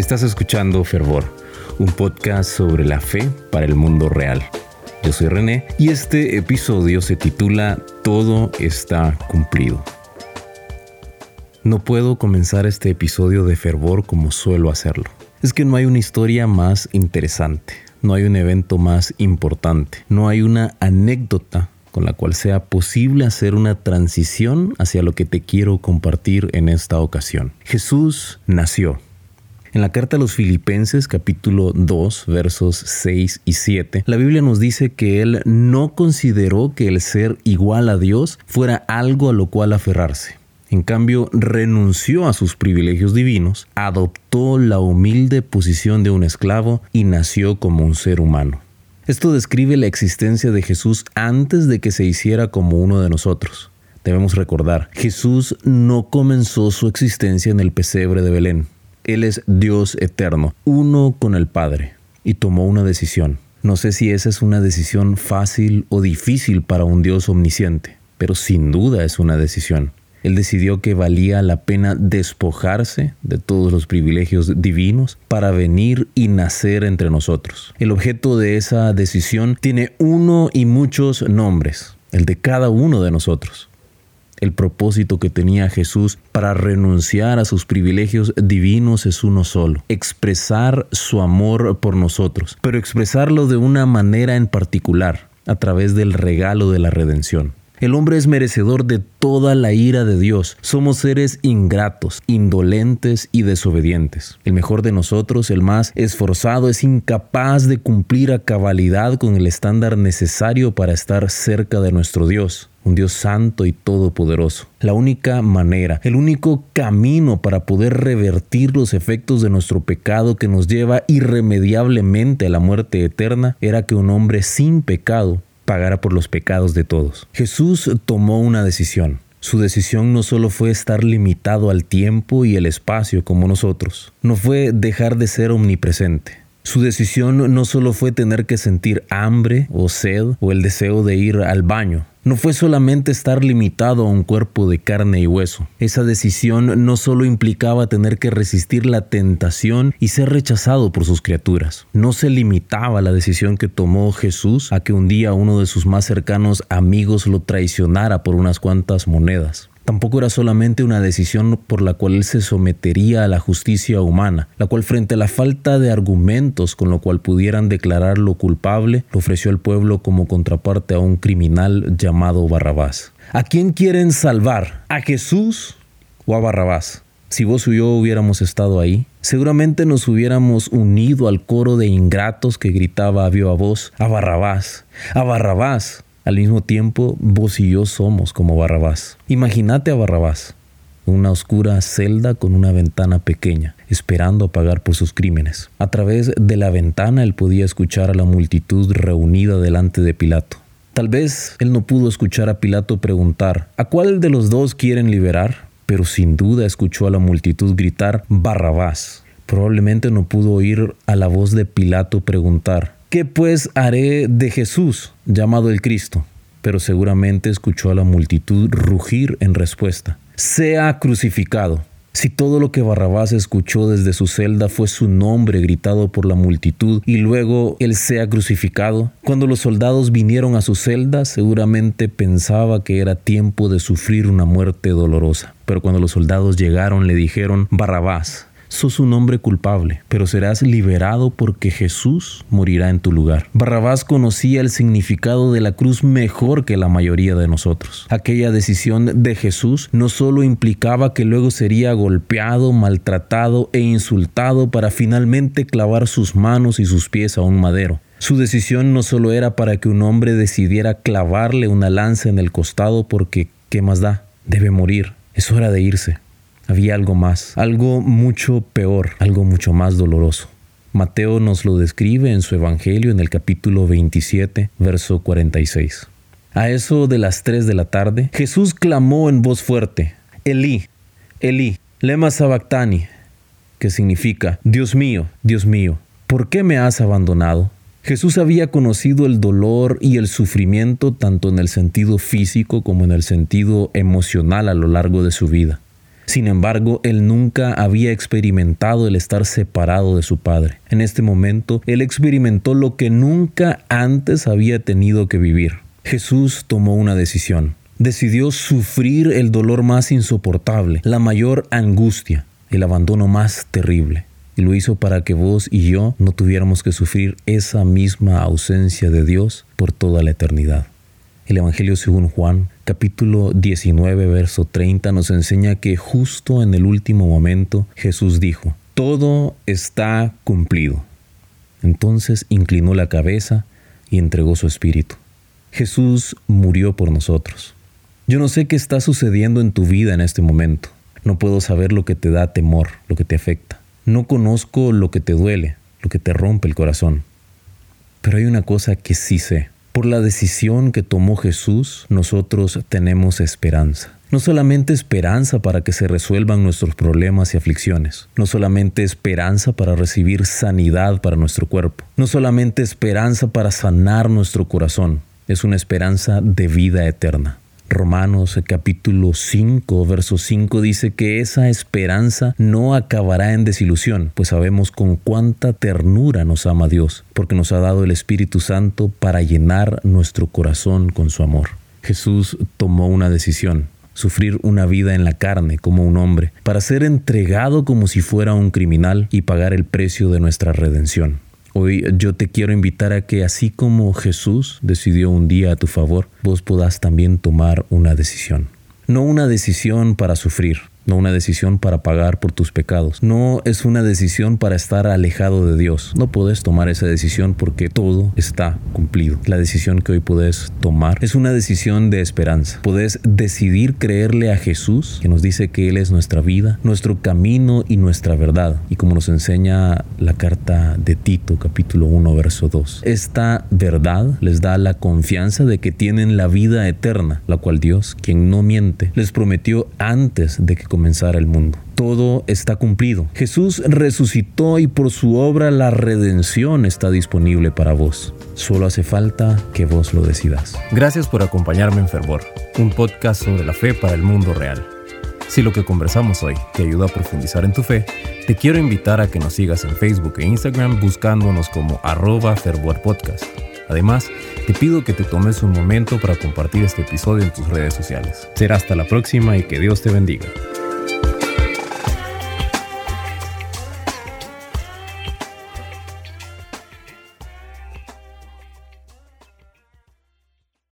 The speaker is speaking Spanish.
Estás escuchando Fervor, un podcast sobre la fe para el mundo real. Yo soy René y este episodio se titula Todo está cumplido. No puedo comenzar este episodio de Fervor como suelo hacerlo. Es que no hay una historia más interesante, no hay un evento más importante, no hay una anécdota con la cual sea posible hacer una transición hacia lo que te quiero compartir en esta ocasión. Jesús nació en la carta a los Filipenses capítulo 2 versos 6 y 7, la Biblia nos dice que él no consideró que el ser igual a Dios fuera algo a lo cual aferrarse. En cambio, renunció a sus privilegios divinos, adoptó la humilde posición de un esclavo y nació como un ser humano. Esto describe la existencia de Jesús antes de que se hiciera como uno de nosotros. Debemos recordar, Jesús no comenzó su existencia en el pesebre de Belén. Él es Dios eterno, uno con el Padre, y tomó una decisión. No sé si esa es una decisión fácil o difícil para un Dios omnisciente, pero sin duda es una decisión. Él decidió que valía la pena despojarse de todos los privilegios divinos para venir y nacer entre nosotros. El objeto de esa decisión tiene uno y muchos nombres, el de cada uno de nosotros el propósito que tenía Jesús para renunciar a sus privilegios divinos es uno solo, expresar su amor por nosotros, pero expresarlo de una manera en particular, a través del regalo de la redención. El hombre es merecedor de toda la ira de Dios. Somos seres ingratos, indolentes y desobedientes. El mejor de nosotros, el más esforzado, es incapaz de cumplir a cabalidad con el estándar necesario para estar cerca de nuestro Dios un Dios santo y todopoderoso. La única manera, el único camino para poder revertir los efectos de nuestro pecado que nos lleva irremediablemente a la muerte eterna era que un hombre sin pecado pagara por los pecados de todos. Jesús tomó una decisión. Su decisión no solo fue estar limitado al tiempo y el espacio como nosotros, no fue dejar de ser omnipresente. Su decisión no solo fue tener que sentir hambre o sed o el deseo de ir al baño, no fue solamente estar limitado a un cuerpo de carne y hueso. Esa decisión no solo implicaba tener que resistir la tentación y ser rechazado por sus criaturas. No se limitaba la decisión que tomó Jesús a que un día uno de sus más cercanos amigos lo traicionara por unas cuantas monedas. Tampoco era solamente una decisión por la cual él se sometería a la justicia humana, la cual frente a la falta de argumentos con lo cual pudieran declararlo culpable, lo ofreció al pueblo como contraparte a un criminal llamado Barrabás. ¿A quién quieren salvar? ¿A Jesús o a Barrabás? Si vos y yo hubiéramos estado ahí, seguramente nos hubiéramos unido al coro de ingratos que gritaba a viva voz, a Barrabás, a Barrabás, al mismo tiempo, vos y yo somos como Barrabás. Imagínate a Barrabás, una oscura celda con una ventana pequeña, esperando a pagar por sus crímenes. A través de la ventana él podía escuchar a la multitud reunida delante de Pilato. Tal vez él no pudo escuchar a Pilato preguntar, ¿a cuál de los dos quieren liberar? Pero sin duda escuchó a la multitud gritar, Barrabás. Probablemente no pudo oír a la voz de Pilato preguntar, ¿Qué pues haré de Jesús, llamado el Cristo? Pero seguramente escuchó a la multitud rugir en respuesta. Sea crucificado. Si todo lo que Barrabás escuchó desde su celda fue su nombre gritado por la multitud y luego él sea crucificado, cuando los soldados vinieron a su celda seguramente pensaba que era tiempo de sufrir una muerte dolorosa. Pero cuando los soldados llegaron le dijeron, Barrabás, sos un hombre culpable, pero serás liberado porque Jesús morirá en tu lugar. Barrabás conocía el significado de la cruz mejor que la mayoría de nosotros. Aquella decisión de Jesús no solo implicaba que luego sería golpeado, maltratado e insultado para finalmente clavar sus manos y sus pies a un madero. Su decisión no solo era para que un hombre decidiera clavarle una lanza en el costado porque, ¿qué más da? Debe morir. Es hora de irse había algo más, algo mucho peor, algo mucho más doloroso. Mateo nos lo describe en su Evangelio en el capítulo 27, verso 46. A eso de las 3 de la tarde, Jesús clamó en voz fuerte, Elí, Elí, lema sabactani, que significa, Dios mío, Dios mío, ¿por qué me has abandonado? Jesús había conocido el dolor y el sufrimiento tanto en el sentido físico como en el sentido emocional a lo largo de su vida. Sin embargo, él nunca había experimentado el estar separado de su padre. En este momento, él experimentó lo que nunca antes había tenido que vivir. Jesús tomó una decisión. Decidió sufrir el dolor más insoportable, la mayor angustia, el abandono más terrible. Y lo hizo para que vos y yo no tuviéramos que sufrir esa misma ausencia de Dios por toda la eternidad. El Evangelio según Juan, capítulo 19, verso 30, nos enseña que justo en el último momento Jesús dijo, todo está cumplido. Entonces inclinó la cabeza y entregó su espíritu. Jesús murió por nosotros. Yo no sé qué está sucediendo en tu vida en este momento. No puedo saber lo que te da temor, lo que te afecta. No conozco lo que te duele, lo que te rompe el corazón. Pero hay una cosa que sí sé. Por la decisión que tomó Jesús, nosotros tenemos esperanza. No solamente esperanza para que se resuelvan nuestros problemas y aflicciones, no solamente esperanza para recibir sanidad para nuestro cuerpo, no solamente esperanza para sanar nuestro corazón, es una esperanza de vida eterna. Romanos capítulo 5, verso 5 dice que esa esperanza no acabará en desilusión, pues sabemos con cuánta ternura nos ama Dios, porque nos ha dado el Espíritu Santo para llenar nuestro corazón con su amor. Jesús tomó una decisión, sufrir una vida en la carne como un hombre, para ser entregado como si fuera un criminal y pagar el precio de nuestra redención. Hoy yo te quiero invitar a que así como Jesús decidió un día a tu favor, vos puedas también tomar una decisión. No una decisión para sufrir, no una decisión para pagar por tus pecados, no es una decisión para estar alejado de Dios. No puedes tomar esa decisión porque todo está cumplido. La decisión que hoy puedes tomar es una decisión de esperanza. Puedes decidir creerle a Jesús, que nos dice que Él es nuestra vida, nuestro camino y nuestra verdad. Y como nos enseña la carta de Tito, capítulo 1, verso 2. Esta verdad les da la confianza de que tienen la vida eterna, la cual Dios, quien no miente, les prometió antes de que comenzara el mundo. Todo está cumplido. Jesús resucitó y por su obra la redención está disponible para vos. Solo hace falta que vos lo decidas. Gracias por acompañarme en Fervor, un podcast sobre la fe para el mundo real. Si lo que conversamos hoy te ayuda a profundizar en tu fe, te quiero invitar a que nos sigas en Facebook e Instagram buscándonos como arroba fervorpodcast. Además, te pido que te tomes un momento para compartir este episodio en tus redes sociales. Será hasta la próxima y que Dios te bendiga.